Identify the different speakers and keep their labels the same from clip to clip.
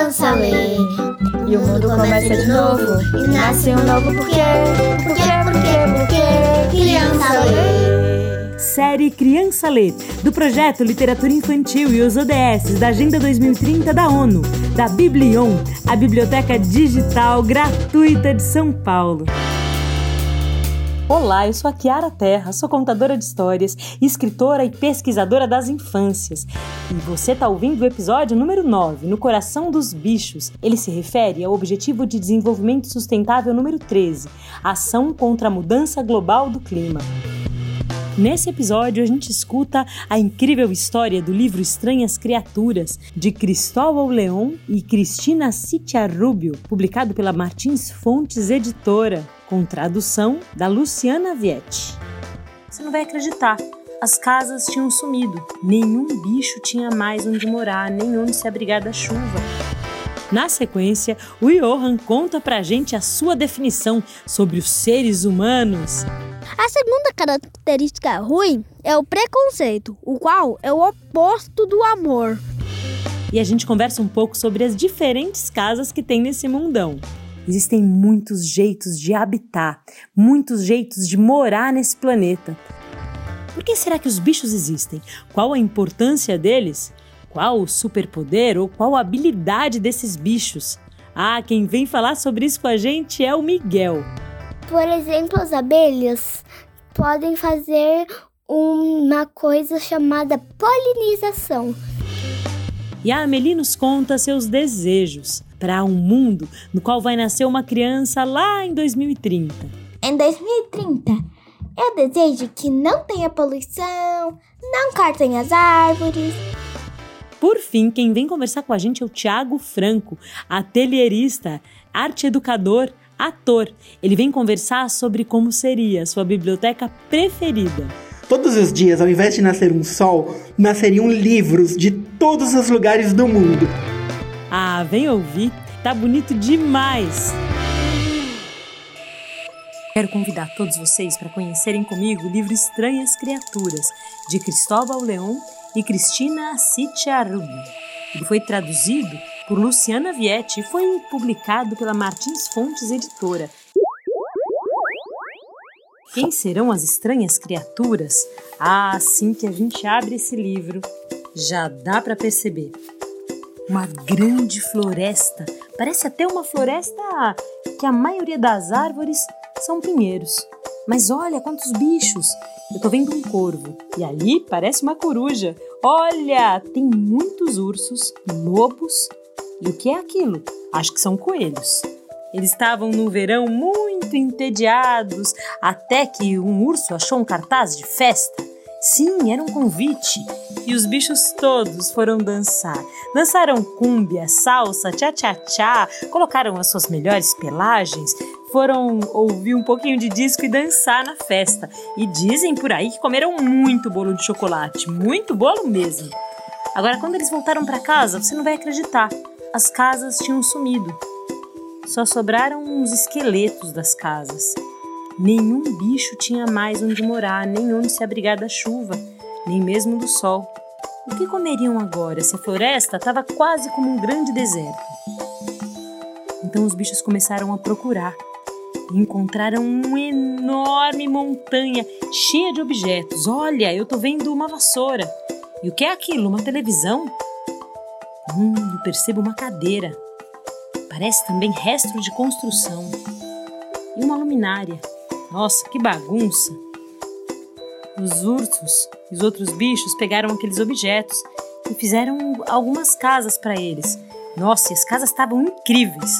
Speaker 1: criança lê. E o mundo começa de novo. E nasce um novo porquê. Porquê, porquê, porquê. Criança lê.
Speaker 2: Série Criança Lê, do projeto Literatura Infantil e os ODS da Agenda 2030 da ONU, da Biblion, a biblioteca digital gratuita de São Paulo. Olá, eu sou a Kiara Terra, sou contadora de histórias, escritora e pesquisadora das infâncias. E você está ouvindo o episódio número 9, No Coração dos Bichos. Ele se refere ao Objetivo de Desenvolvimento Sustentável número 13, Ação contra a Mudança Global do Clima. Nesse episódio, a gente escuta a incrível história do livro Estranhas Criaturas, de Cristóbal Leon e Cristina Rubio, publicado pela Martins Fontes Editora com tradução da Luciana Vietti. Você não vai acreditar. As casas tinham sumido. Nenhum bicho tinha mais onde morar, nem onde se abrigar da chuva. Na sequência, o Johan conta pra gente a sua definição sobre os seres humanos.
Speaker 3: A segunda característica ruim é o preconceito, o qual é o oposto do amor.
Speaker 2: E a gente conversa um pouco sobre as diferentes casas que tem nesse mundão. Existem muitos jeitos de habitar, muitos jeitos de morar nesse planeta. Por que será que os bichos existem? Qual a importância deles? Qual o superpoder ou qual a habilidade desses bichos? Ah, quem vem falar sobre isso com a gente é o Miguel.
Speaker 4: Por exemplo, as abelhas podem fazer uma coisa chamada polinização.
Speaker 2: E a Amelie nos conta seus desejos para um mundo no qual vai nascer uma criança lá em 2030.
Speaker 5: Em 2030, eu desejo que não tenha poluição, não cortem as árvores.
Speaker 2: Por fim, quem vem conversar com a gente é o Tiago Franco, atelierista, arte educador, ator. Ele vem conversar sobre como seria a sua biblioteca preferida.
Speaker 6: Todos os dias, ao invés de nascer um sol, nasceriam livros de todos os lugares do mundo.
Speaker 2: Ah, vem ouvir, tá bonito demais! Quero convidar todos vocês para conhecerem comigo o livro Estranhas Criaturas, de Cristóbal Leon e Cristina Rubio. Ele foi traduzido por Luciana Vietti e foi publicado pela Martins Fontes Editora. Quem serão as estranhas criaturas? Ah, assim que a gente abre esse livro, já dá para perceber uma grande floresta. Parece até uma floresta que a maioria das árvores são pinheiros. Mas olha quantos bichos! Eu tô vendo um corvo e ali parece uma coruja. Olha, tem muitos ursos, lobos e o que é aquilo? Acho que são coelhos. Eles estavam no verão muito entediados até que um urso achou um cartaz de festa. Sim, era um convite e os bichos todos foram dançar. Dançaram cúmbia, salsa, tchá-tchá-tchá, colocaram as suas melhores pelagens, foram ouvir um pouquinho de disco e dançar na festa. E dizem por aí que comeram muito bolo de chocolate, muito bolo mesmo. Agora, quando eles voltaram para casa, você não vai acreditar. As casas tinham sumido. Só sobraram uns esqueletos das casas. Nenhum bicho tinha mais onde morar, nem onde se abrigar da chuva, nem mesmo do sol. O que comeriam agora se a floresta estava quase como um grande deserto? Então os bichos começaram a procurar e encontraram uma enorme montanha cheia de objetos. Olha, eu tô vendo uma vassoura. E o que é aquilo? Uma televisão? Hum, eu percebo uma cadeira. Parece também resto de construção. E uma luminária. Nossa, que bagunça! Os ursos e os outros bichos pegaram aqueles objetos e fizeram algumas casas para eles. Nossa, e as casas estavam incríveis.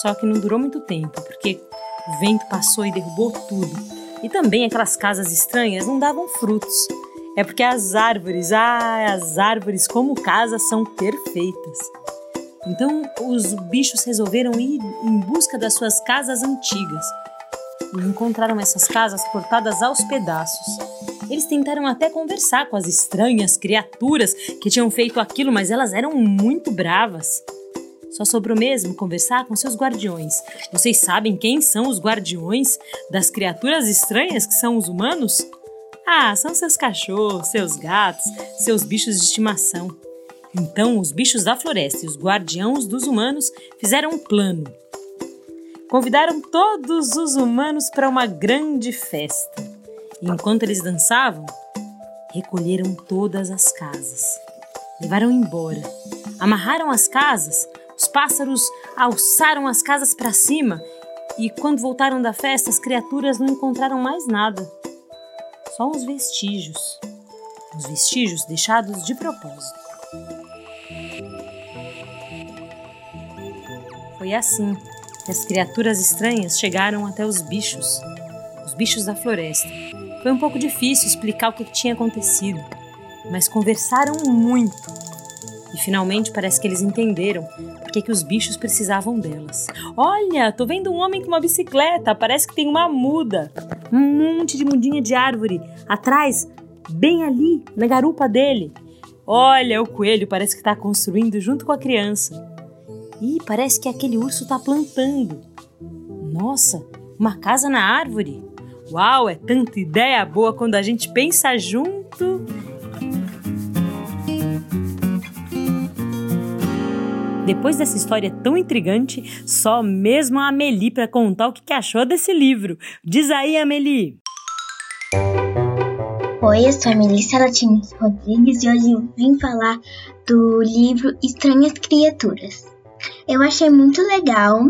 Speaker 2: Só que não durou muito tempo, porque o vento passou e derrubou tudo. E também aquelas casas estranhas não davam frutos. É porque as árvores, ah, as árvores como casas são perfeitas. Então os bichos resolveram ir em busca das suas casas antigas e encontraram essas casas cortadas aos pedaços. Eles tentaram até conversar com as estranhas criaturas que tinham feito aquilo, mas elas eram muito bravas. Só sobrou mesmo conversar com seus guardiões. Vocês sabem quem são os guardiões das criaturas estranhas que são os humanos? Ah, são seus cachorros, seus gatos, seus bichos de estimação. Então os bichos da floresta e os guardiãos dos humanos fizeram um plano. Convidaram todos os humanos para uma grande festa. E enquanto eles dançavam, recolheram todas as casas. Levaram embora. Amarraram as casas, os pássaros alçaram as casas para cima e quando voltaram da festa, as criaturas não encontraram mais nada. Só uns vestígios. Os vestígios deixados de propósito. Foi assim que as criaturas estranhas chegaram até os bichos, os bichos da floresta. Foi um pouco difícil explicar o que tinha acontecido, mas conversaram muito. E finalmente parece que eles entenderam por que os bichos precisavam delas. Olha, tô vendo um homem com uma bicicleta, parece que tem uma muda. Um monte de mudinha de árvore atrás, bem ali, na garupa dele. Olha, o coelho parece que está construindo junto com a criança. Ih, parece que aquele urso está plantando. Nossa, uma casa na árvore. Uau, é tanta ideia boa quando a gente pensa junto. Depois dessa história tão intrigante, só mesmo a Amelie para contar o que achou desse livro. Diz aí, Amelie.
Speaker 7: Oi, eu sou a Melissa Latines Rodrigues e hoje eu vim falar do livro Estranhas Criaturas. Eu achei muito legal,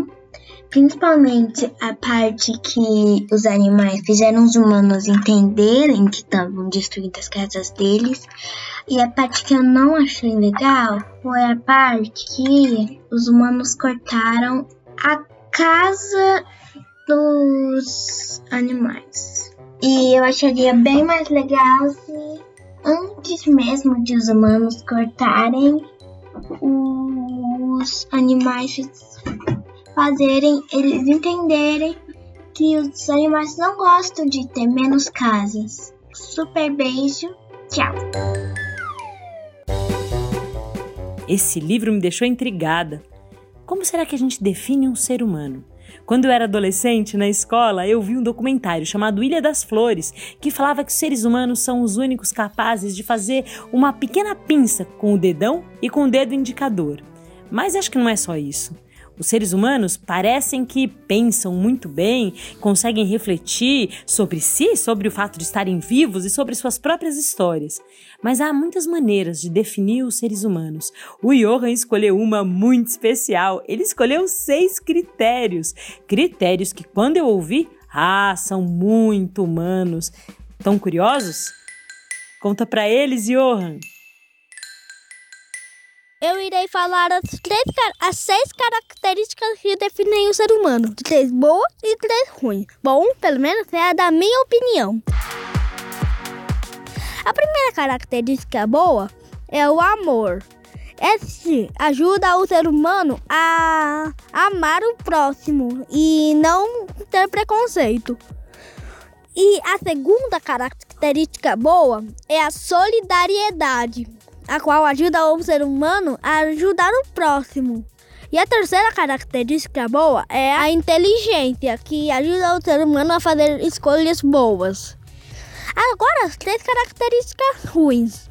Speaker 7: principalmente a parte que os animais fizeram os humanos entenderem que estavam destruindo as casas deles. E a parte que eu não achei legal foi a parte que os humanos cortaram a casa dos animais. E eu acharia bem mais legal se antes mesmo de os humanos cortarem os animais fazerem eles entenderem que os animais não gostam de ter menos casas. Super beijo, tchau.
Speaker 2: Esse livro me deixou intrigada. Como será que a gente define um ser humano? Quando eu era adolescente, na escola, eu vi um documentário chamado Ilha das Flores, que falava que os seres humanos são os únicos capazes de fazer uma pequena pinça com o dedão e com o dedo indicador. Mas acho que não é só isso. Os seres humanos parecem que pensam muito bem, conseguem refletir sobre si, sobre o fato de estarem vivos e sobre suas próprias histórias. Mas há muitas maneiras de definir os seres humanos. O Johan escolheu uma muito especial. Ele escolheu seis critérios. Critérios que, quando eu ouvi, ah, são muito humanos. Tão curiosos? Conta para eles, Johan
Speaker 3: eu irei falar as, três, as seis características que definem o ser humano: três boas e três ruins. Bom, pelo menos é a da minha opinião. A primeira característica boa é o amor. Este ajuda o ser humano a amar o próximo e não ter preconceito. E a segunda característica boa é a solidariedade a qual ajuda o ser humano a ajudar o próximo. E a terceira característica boa é a inteligência, que ajuda o ser humano a fazer escolhas boas. Agora, as três características ruins.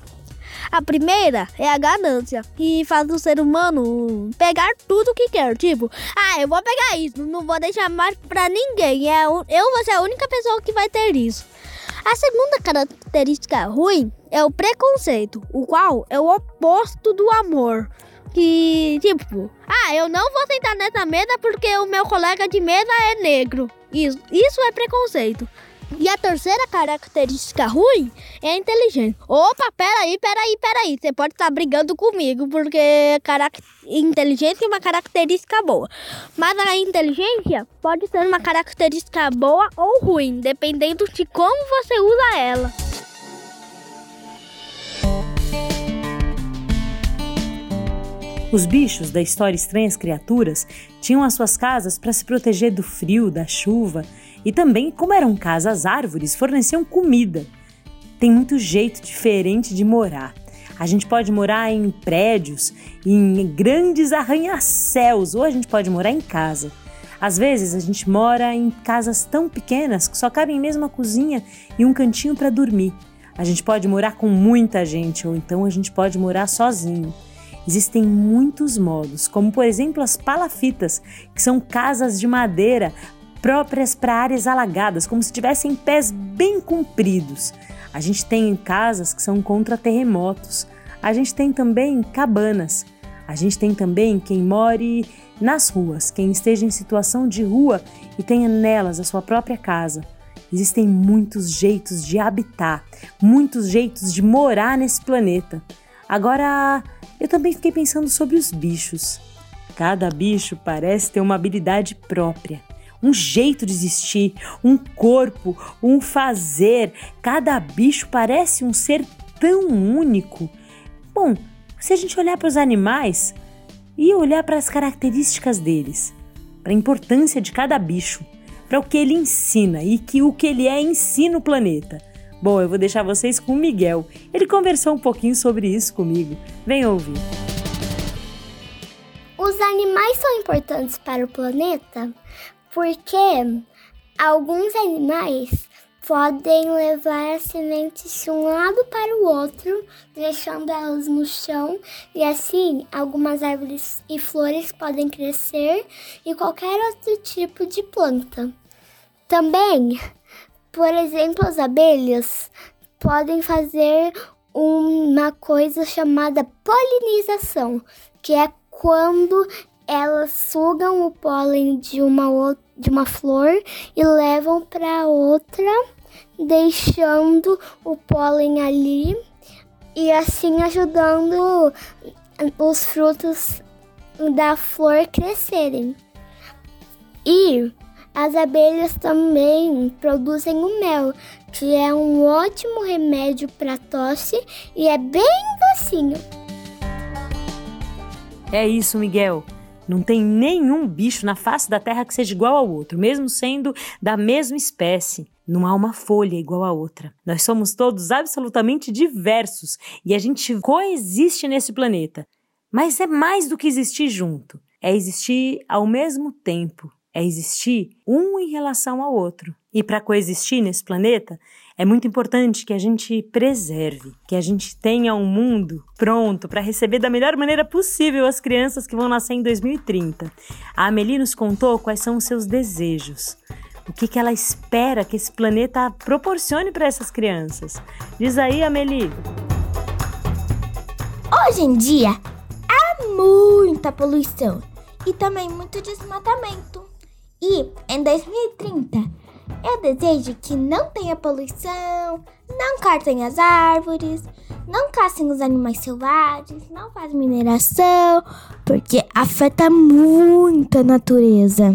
Speaker 3: A primeira é a ganância, que faz o ser humano pegar tudo que quer. Tipo, ah, eu vou pegar isso, não vou deixar mais pra ninguém. É eu vou ser a única pessoa que vai ter isso. A segunda característica ruim é o preconceito, o qual é o oposto do amor. Que, tipo, ah, eu não vou sentar nessa mesa porque o meu colega de mesa é negro. Isso, isso é preconceito. E a terceira característica ruim é a inteligência. Opa, peraí, peraí, peraí. Você pode estar brigando comigo, porque inteligência é uma característica boa. Mas a inteligência pode ser uma característica boa ou ruim, dependendo de como você usa ela.
Speaker 2: Os bichos da história Estranhas Criaturas tinham as suas casas para se proteger do frio, da chuva e também, como eram casas árvores, forneciam comida. Tem muito jeito diferente de morar. A gente pode morar em prédios, em grandes arranha-céus, ou a gente pode morar em casa. Às vezes a gente mora em casas tão pequenas que só cabem mesmo a cozinha e um cantinho para dormir. A gente pode morar com muita gente ou então a gente pode morar sozinho. Existem muitos modos, como por exemplo as palafitas, que são casas de madeira próprias para áreas alagadas, como se tivessem pés bem compridos. A gente tem casas que são contra terremotos. A gente tem também cabanas. A gente tem também quem more nas ruas, quem esteja em situação de rua e tenha nelas a sua própria casa. Existem muitos jeitos de habitar, muitos jeitos de morar nesse planeta. Agora, eu também fiquei pensando sobre os bichos. Cada bicho parece ter uma habilidade própria um jeito de existir, um corpo, um fazer. Cada bicho parece um ser tão único. Bom, se a gente olhar para os animais e olhar para as características deles, para a importância de cada bicho, para o que ele ensina e que o que ele é ensina o planeta. Bom, eu vou deixar vocês com o Miguel. Ele conversou um pouquinho sobre isso comigo. Vem ouvir.
Speaker 4: Os animais são importantes para o planeta porque alguns animais podem levar as sementes de um lado para o outro, deixando elas no chão, e assim algumas árvores e flores podem crescer e qualquer outro tipo de planta. Também, por exemplo, as abelhas podem fazer uma coisa chamada polinização, que é quando elas sugam o pólen de uma, de uma flor e levam para outra, deixando o pólen ali e assim ajudando os frutos da flor crescerem. E as abelhas também produzem o mel, que é um ótimo remédio para tosse e é bem docinho.
Speaker 2: É isso, Miguel. Não tem nenhum bicho na face da Terra que seja igual ao outro, mesmo sendo da mesma espécie. Não há uma folha igual a outra. Nós somos todos absolutamente diversos e a gente coexiste nesse planeta. Mas é mais do que existir junto. É existir ao mesmo tempo. É existir um em relação ao outro. E para coexistir nesse planeta, é muito importante que a gente preserve, que a gente tenha um mundo pronto para receber da melhor maneira possível as crianças que vão nascer em 2030. A Amelie nos contou quais são os seus desejos. O que, que ela espera que esse planeta proporcione para essas crianças? Diz aí, Amelie.
Speaker 5: Hoje em dia, há muita poluição e também muito desmatamento. E em 2030, eu desejo que não tenha poluição, não cortem as árvores, não caçem os animais selvagens, não façam mineração, porque afeta muito a natureza.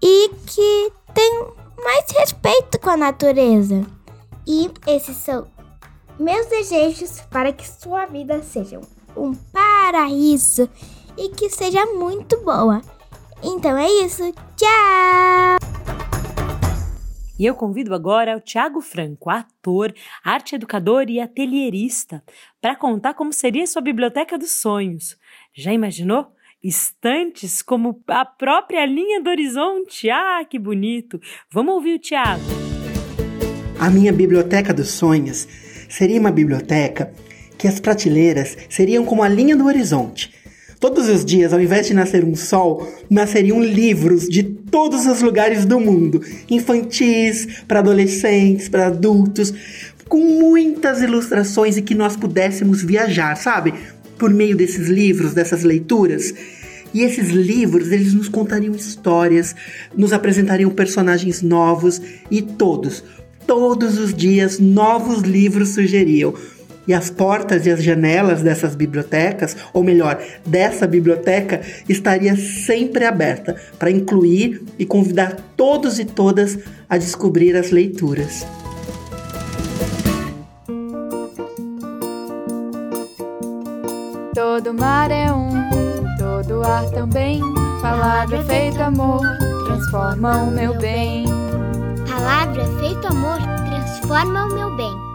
Speaker 5: E que tem mais respeito com a natureza. E esses são meus desejos para que sua vida seja um paraíso e que seja muito boa. Então é isso. Tchau!
Speaker 2: E eu convido agora o Tiago Franco, ator, arte educador e atelierista, para contar como seria sua biblioteca dos sonhos. Já imaginou? Estantes como a própria linha do horizonte. Ah, que bonito! Vamos ouvir o Tiago.
Speaker 6: A minha biblioteca dos sonhos seria uma biblioteca que as prateleiras seriam como a linha do horizonte Todos os dias, ao invés de nascer um sol, nasceriam livros de todos os lugares do mundo, infantis, para adolescentes, para adultos, com muitas ilustrações e que nós pudéssemos viajar, sabe? Por meio desses livros, dessas leituras. E esses livros, eles nos contariam histórias, nos apresentariam personagens novos e todos, todos os dias novos livros surgiriam e as portas e as janelas dessas bibliotecas, ou melhor, dessa biblioteca, estaria sempre aberta para incluir e convidar todos e todas a descobrir as leituras.
Speaker 1: Todo mar é um, todo ar também. Palavra é feito amor, transforma o meu bem.
Speaker 4: Palavra é feito amor, transforma o meu bem.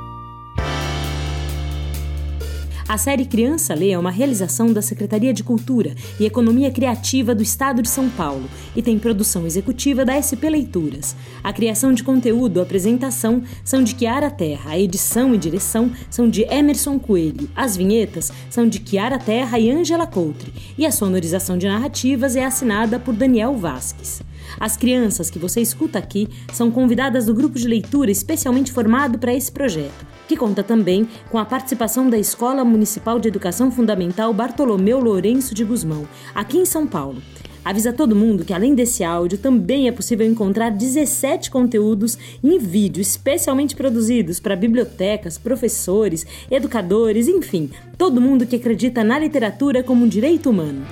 Speaker 2: A série Criança Lê é uma realização da Secretaria de Cultura e Economia Criativa do Estado de São Paulo e tem produção executiva da SP Leituras. A criação de conteúdo e apresentação são de Kiara Terra, a edição e direção são de Emerson Coelho, as vinhetas são de Kiara Terra e Ângela Coutre e a sonorização de narrativas é assinada por Daniel Vasques. As crianças que você escuta aqui são convidadas do grupo de leitura especialmente formado para esse projeto que conta também com a participação da Escola Municipal de Educação Fundamental Bartolomeu Lourenço de Guzmão, aqui em São Paulo. Avisa todo mundo que além desse áudio também é possível encontrar 17 conteúdos em vídeo especialmente produzidos para bibliotecas, professores, educadores, enfim, todo mundo que acredita na literatura como um direito humano.